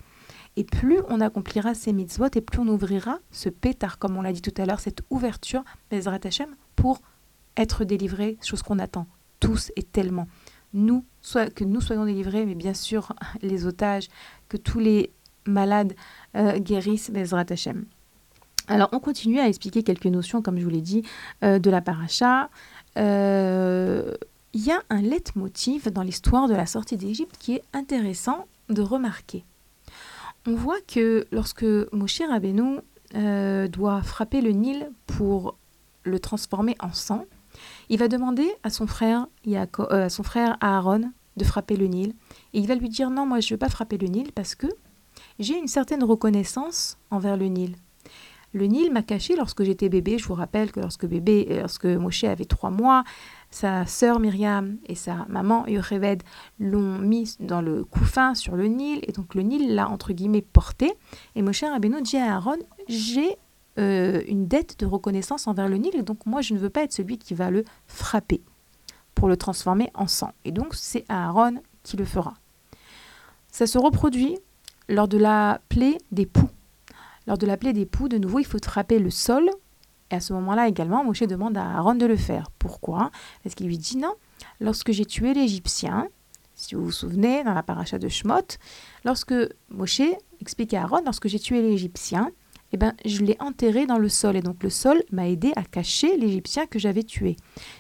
et plus on accomplira ces mitzvot, et plus on ouvrira ce pétard, comme on l'a dit tout à l'heure, cette ouverture, Bezrat Hashem, pour être délivré, chose qu'on attend tous et tellement. Nous, que nous soyons délivrés, mais bien sûr les otages, que tous les malades euh, guérissent, Bezrat Hashem. Alors, on continue à expliquer quelques notions, comme je vous l'ai dit, euh, de la paracha. Euh, il y a un leitmotiv dans l'histoire de la sortie d'Égypte qui est intéressant de remarquer on voit que lorsque Moshe Rabbeinu doit frapper le Nil pour le transformer en sang, il va demander à son frère, euh, à son frère Aaron de frapper le Nil. Et il va lui dire non, moi je ne veux pas frapper le Nil parce que j'ai une certaine reconnaissance envers le Nil. Le Nil m'a caché lorsque j'étais bébé. Je vous rappelle que lorsque bébé, euh, lorsque Moshe avait trois mois, sa sœur Myriam et sa maman Yocheved l'ont mis dans le couffin sur le Nil et donc le Nil l'a entre guillemets porté. Et Moshe Rabbeinu dit à Aaron j'ai euh, une dette de reconnaissance envers le Nil donc moi je ne veux pas être celui qui va le frapper pour le transformer en sang. Et donc c'est Aaron qui le fera. Ça se reproduit lors de la plaie des poux. Lors de la plaie des poux, de nouveau, il faut frapper le sol Et à ce moment-là également, Moshe demande à Aaron de le faire. Pourquoi? Parce qu'il lui dit non, lorsque j'ai tué l'Égyptien, si vous vous souvenez, dans la paracha de Shmot, lorsque Moshe explique à Aaron, lorsque j'ai tué l'Égyptien, eh ben, je l'ai enterré dans le sol. Et donc le sol m'a aidé à cacher l'Égyptien que j'avais tué.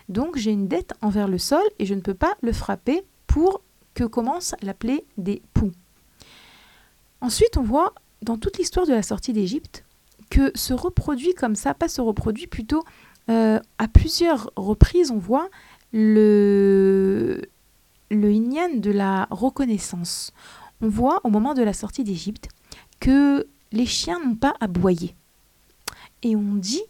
Donc j'ai une dette envers le sol et je ne peux pas le frapper pour que commence la plaie des poux. Ensuite, on voit dans toute l'histoire de la sortie d'Égypte que se reproduit comme ça, pas se reproduit plutôt euh, à plusieurs reprises, on voit le, le de la reconnaissance. On voit au moment de la sortie d'Égypte que les chiens n'ont pas aboyé. Et on dit,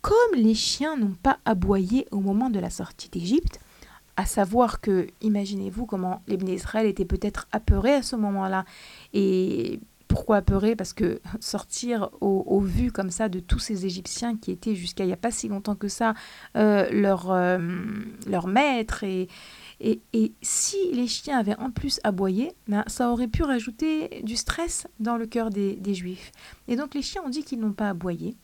comme les chiens n'ont pas aboyé au moment de la sortie d'Égypte, à savoir que, imaginez-vous comment les Israël étaient peut-être apeurés à ce moment-là. Et pourquoi apeurés? Parce que sortir au, vu comme ça de tous ces Égyptiens qui étaient jusqu'à il n'y a pas si longtemps que ça euh, leur, euh, leur maître et, et, si les chiens avaient en plus aboyé, ben, ça aurait pu rajouter du stress dans le cœur des, Juifs. Et donc les chiens ont dit qu'ils n'ont pas aboyé.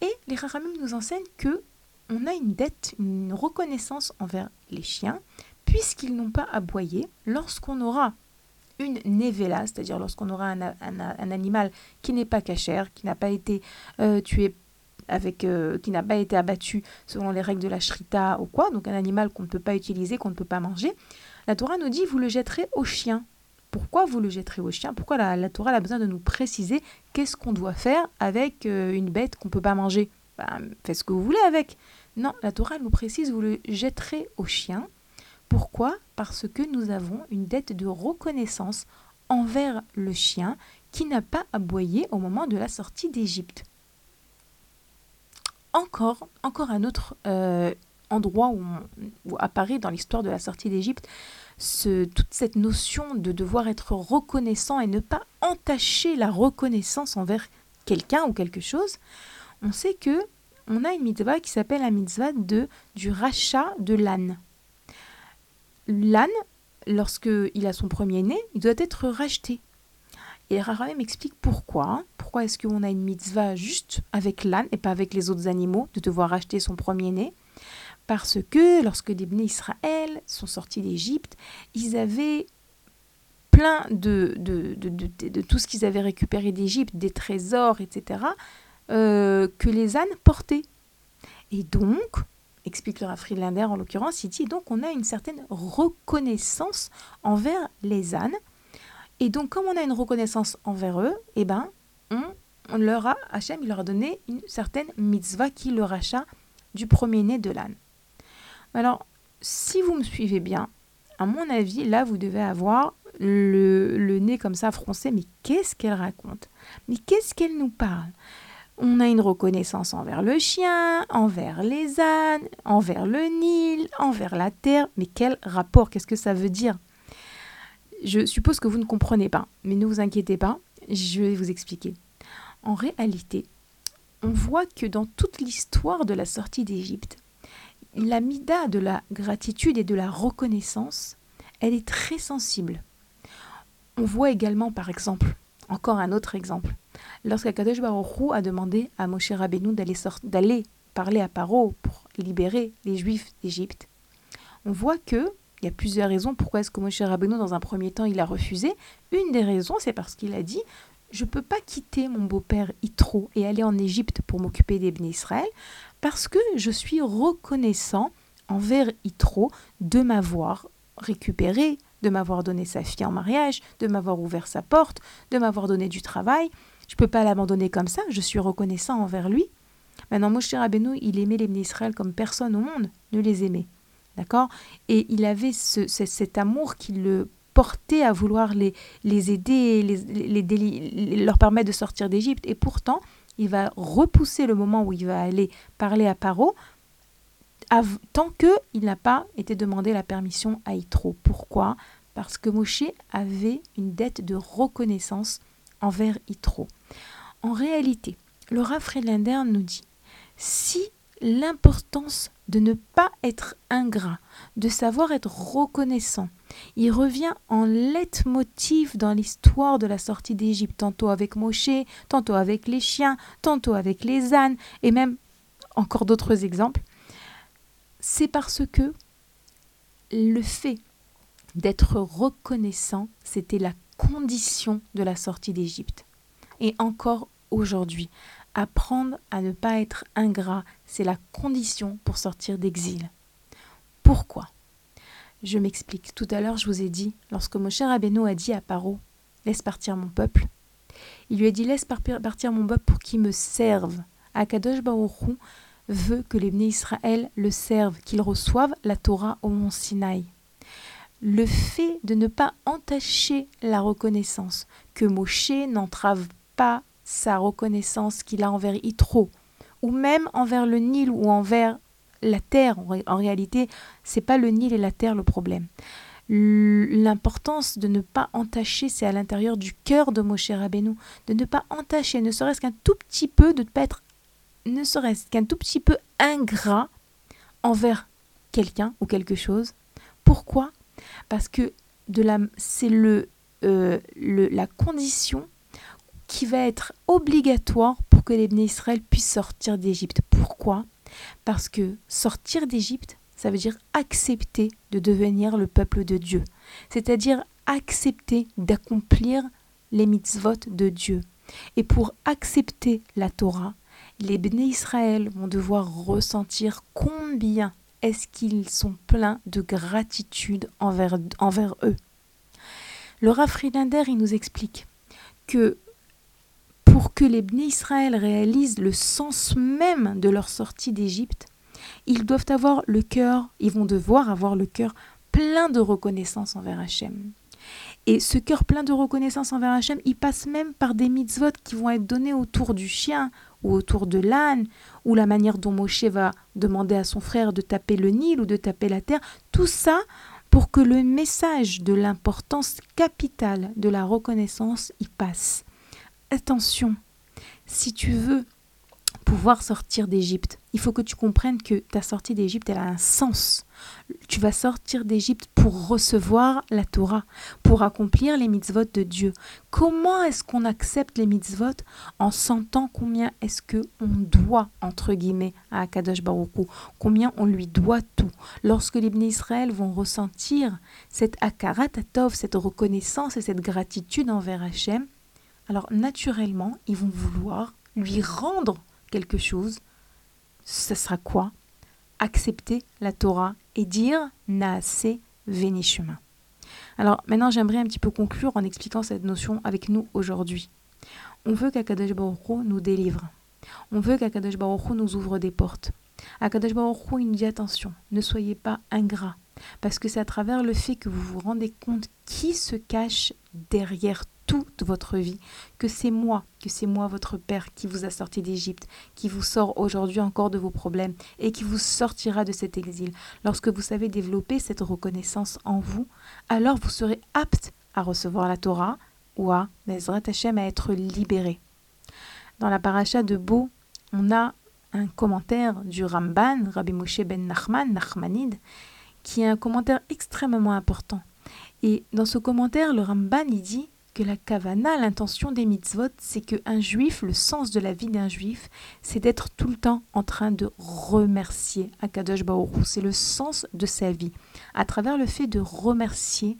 Et les Rahamim nous enseignent que on a une dette, une reconnaissance envers les chiens, puisqu'ils n'ont pas aboyé lorsqu'on aura une nevela, c'est-à-dire lorsqu'on aura un, un, animal qui n'est pas cachère, qui n'a pas été euh, tué avec, euh, qui n'a pas été abattu selon les règles de la shrita ou quoi, donc un animal qu'on ne peut pas utiliser, qu'on ne peut pas manger, la Torah nous dit vous le jetterez au chien. Pourquoi vous le jetterez au chien Pourquoi la, Torah a besoin de nous préciser qu'est-ce qu'on doit faire avec euh, une bête qu'on ne peut pas manger? Ben, Faites ce que vous voulez avec. Non, la Torah nous précise, vous le jetterez au chien. Pourquoi? Parce que nous avons une dette de reconnaissance envers le chien qui n'a pas aboyé au moment de la sortie d'Égypte. Encore, un autre euh, endroit où, apparaît dans l'histoire de la sortie d'Égypte toute cette notion de devoir être reconnaissant et ne pas entacher la reconnaissance envers quelqu'un ou quelque chose. On sait que on a une mitzvah qui s'appelle la mitzvah de, du rachat de l'âne. L'âne, lorsqu'il a son premier-né, il doit être racheté. Et Raraï m'explique pourquoi. Pourquoi est-ce qu'on a une mitzvah juste avec l'âne et pas avec les autres animaux de devoir racheter son premier-né Parce que lorsque les bénis Israël sont sortis d'Égypte, ils avaient plein de, de, de, de tout ce qu'ils avaient récupéré d'Égypte, des trésors, etc., euh, que les ânes portaient. Et donc, explique le Friedlander en l'occurrence, il dit donc on a une certaine reconnaissance envers les ânes. Et donc, comme on a une reconnaissance envers eux, eh ben, on, leur a, Hachem, il leur a donné une certaine mitzvah qui le rachat du premier-né de l'âne. Alors, si vous me suivez bien, à mon avis, là, vous devez avoir le, le nez comme ça froncé. Mais qu'est-ce qu'elle raconte? Mais qu'est-ce qu'elle nous parle? On a une reconnaissance envers le chien, envers les ânes, envers le Nil, envers la terre. Mais quel rapport? Qu'est-ce que ça veut dire? Je suppose que vous ne comprenez pas, mais ne vous inquiétez pas, je vais vous expliquer. En réalité, on voit que dans toute l'histoire de la sortie d'Égypte, la mida de la gratitude et de la reconnaissance, elle est très sensible. On voit également, par exemple, encore un autre exemple, lorsqu'Akadosh Baruch a demandé à Moshe Rabbeinu d'aller parler à Paro pour libérer les Juifs d'Égypte, on voit que il y a plusieurs raisons pourquoi est-ce que Moshe Rabbeinu, dans un premier temps, il a refusé. Une des raisons, c'est parce qu'il a dit Je ne peux pas quitter mon beau-père Yitro et aller en Égypte pour m'occuper des bénis Israël, parce que je suis reconnaissant envers Yitro de m'avoir récupéré, de m'avoir donné sa fille en mariage, de m'avoir ouvert sa porte, de m'avoir donné du travail. Je ne peux pas l'abandonner comme ça, je suis reconnaissant envers lui. Maintenant, Moshe Rabbeinu, il aimait les Israël comme personne au monde ne les aimait. D'accord? Et il avait cet amour qui le portait à vouloir les, les aider, les, leur permettre de sortir d'Égypte. Et pourtant, il va repousser le moment où il va aller parler à Paro tant qu'il n'a pas été demandé la permission à Yitro. Pourquoi? Parce que Moshe avait une dette de reconnaissance envers Yitro. En réalité, Laura Friedlander nous dit si l'importance de ne pas être ingrat, de savoir être reconnaissant, il revient en leitmotiv dans l'histoire de la sortie d'Égypte, tantôt avec Moshe, tantôt avec les chiens, tantôt avec les ânes, et même encore d'autres exemples, c'est parce que le fait d'être reconnaissant, c'était la condition de la sortie d'Égypte. Et encore aujourd'hui, apprendre à ne pas être ingrat, c'est la condition pour sortir d'exil. Pourquoi? Je m'explique. Tout à l'heure, je vous ai dit, lorsque mon cher a dit à Paro, laisse partir mon peuple, il lui a dit, laisse partir mon peuple pour qu'il me serve. Akadosh Baruch veut que les Israël le servent, qu'ils reçoivent la Torah au mont Sinaï. Le fait de ne pas entacher la reconnaissance, que Moshe n'entrave pas sa reconnaissance qu'il a envers Yitro, ou même envers le Nil ou envers la terre. En réalité, c'est pas le Nil et la terre le problème. L'importance de ne pas entacher, c'est à l'intérieur du cœur de Moshe Rabbeinu, de ne pas entacher, ne serait-ce qu'un tout petit peu, de ne pas être ne serait-ce qu'un tout petit peu ingrat envers quelqu'un ou quelque chose. Pourquoi? Parce que c'est euh, le, la condition qui va être obligatoire pour que les Israël puissent sortir d'Égypte. Pourquoi? Parce que sortir d'Égypte, ça veut dire accepter de devenir le peuple de Dieu. C'est-à-dire accepter d'accomplir les mitzvot de Dieu. Et pour accepter la Torah, les béné Israël vont devoir ressentir combien est-ce qu'ils sont pleins de gratitude envers, envers eux. Le Rav il nous explique que pour que les béné Israël réalisent le sens même de leur sortie d'Égypte, ils doivent avoir le cœur, ils vont devoir avoir le cœur plein de reconnaissance envers Hachem. Et ce cœur plein de reconnaissance envers Hachem, il passe même par des mitzvot qui vont être donnés autour du chien ou autour de l'âne, ou la manière dont Moshe va demander à son frère de taper le Nil ou de taper la terre. Tout ça pour que le message de l'importance capitale de la reconnaissance y passe. Attention, si tu veux pouvoir sortir d'Égypte. Il faut que tu comprennes que ta sortie d'Égypte, elle a un sens. Tu vas sortir d'Égypte pour recevoir la Torah, pour accomplir les mitzvot de Dieu. Comment est-ce qu'on accepte les mitzvot en sentant combien est-ce que on doit entre guillemets à Akadosh Baruch combien on lui doit tout? Lorsque les Israël vont ressentir cette akarat cette reconnaissance et cette gratitude envers Hachem, alors naturellement, ils vont vouloir lui rendre quelque chose, ce sera quoi? Accepter la Torah et dire Naase veni chemin. Alors maintenant, j'aimerais un petit peu conclure en expliquant cette notion avec nous aujourd'hui. On veut qu'Akadosh Baruch nous délivre. On veut qu'Akadosh Baruch nous ouvre des portes. Akadosh Baruch il nous dit attention, ne soyez pas ingrats, parce que c'est à travers le fait que vous vous rendez compte qui se cache derrière toute votre vie, que c'est moi, que c'est moi votre Père qui vous a sorti d'Égypte, qui vous sort aujourd'hui encore de vos problèmes et qui vous sortira de cet exil. Lorsque vous savez développer cette reconnaissance en vous, alors vous serez apte à recevoir la Torah ou à à être libéré. Dans la paracha de Beau, on a un commentaire du Ramban, Rabbi Moshe ben Nachman, Nachmanide, qui est un commentaire extrêmement important. Et dans ce commentaire, le Ramban, il dit la kavana, l'intention des mitzvot, c'est qu'un juif, le sens de la vie d'un juif, c'est d'être tout le temps en train de remercier Akadosh Baruch C'est le sens de sa vie. À travers le fait de remercier,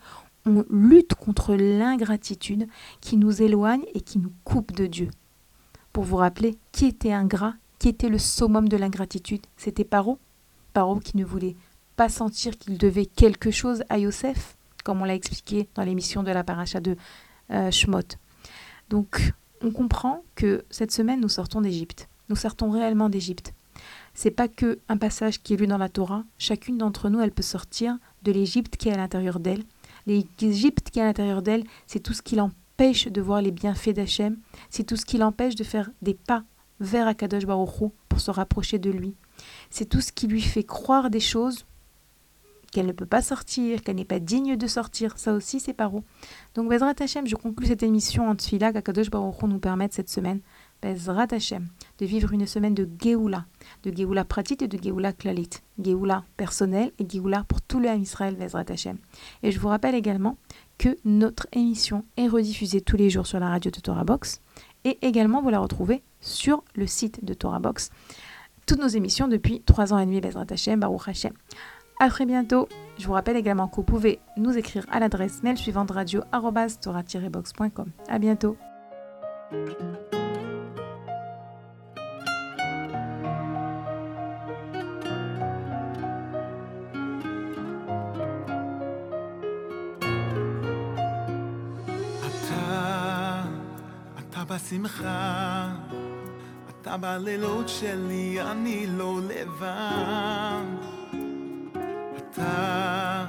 on lutte contre l'ingratitude qui nous éloigne et qui nous coupe de Dieu. Pour vous rappeler, qui était ingrat, qui était le summum de l'ingratitude C'était Paro. Paro qui ne voulait pas sentir qu'il devait quelque chose à Yosef, comme on l'a expliqué dans l'émission de la paracha de euh, Donc, on comprend que cette semaine, nous sortons d'Égypte. Nous sortons réellement d'Égypte. C'est pas que un passage qui est lu dans la Torah. Chacune d'entre nous, elle peut sortir de l'Égypte qui est à l'intérieur d'elle. L'Égypte qui est à l'intérieur d'elle, c'est tout ce qui l'empêche de voir les bienfaits d'Hachem. C'est tout ce qui l'empêche de faire des pas vers Akadosh Baruch pour se rapprocher de lui. C'est tout ce qui lui fait croire des choses qu'elle ne peut pas sortir, qu'elle n'est pas digne de sortir. Ça aussi, c'est paro. Donc, Bezrat Hashem, je conclue cette émission en tfila qu'Akadosh Baruch nous permette cette semaine, Bezrat Hashem, de vivre une semaine de Géoula, de Géoula pratique et de Géoula klalit. Géoula personnel et Géoula pour tout le Ham Israël, Bezrat Hashem. Et je vous rappelle également que notre émission est rediffusée tous les jours sur la radio de Torah Box et également vous la retrouvez sur le site de Torah Box toutes nos émissions depuis 3 ans et demi, Bezrat Hashem, Baruch Hashem. A très bientôt. Je vous rappelle également que vous pouvez nous écrire à l'adresse mail suivante radio boxcom À bientôt. בשמחה, אתה בלילות שלי, אני לא לבד. אתה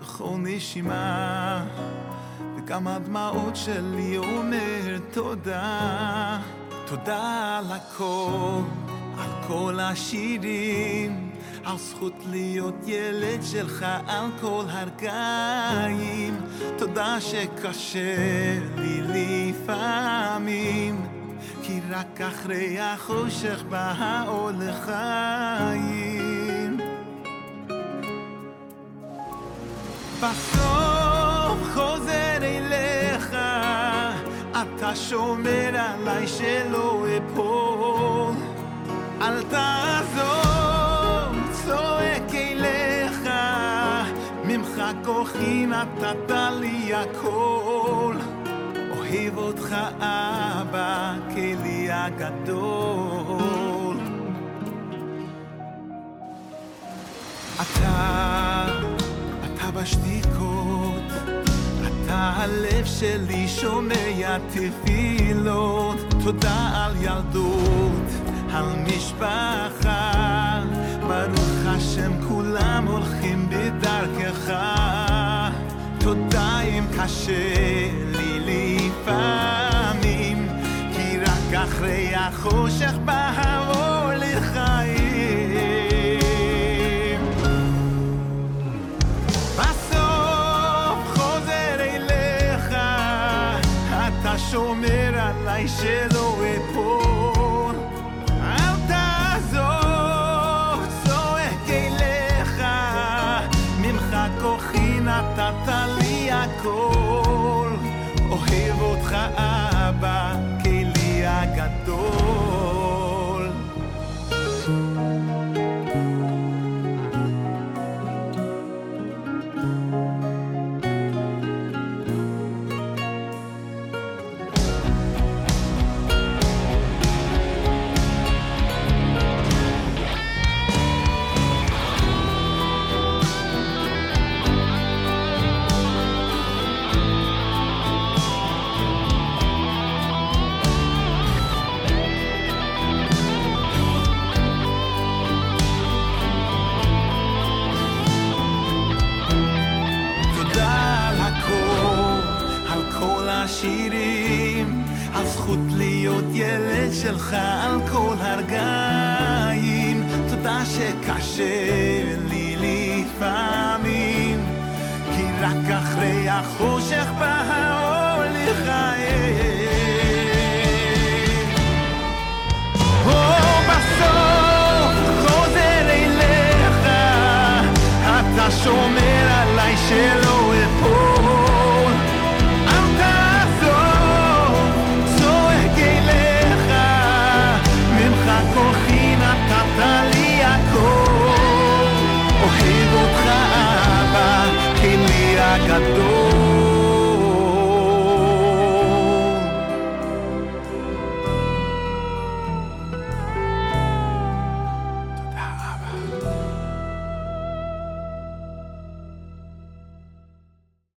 בכל נשימה, וגם הדמעות שלי אומר תודה. תודה על הכל, על כל השירים. על זכות להיות ילד שלך על כל הרגעים. תודה שקשה לי לפעמים, כי רק אחרי החושך בא האור לחיים. בסוף חוזר אליך, אתה שומר עליי שלא אפול. אל תעזור כוחי נתת לי הכל, אוהב אותך אבא, כלי הגדול. אתה בשתיקות, אתה הלב שלי שומע תפילות, תודה על ילדות, על משפחה, ברוך השם כולם הולכים בדרכך. תודה אם קשה לי לפעמים, כי רק אחרי החושך בא night, she's.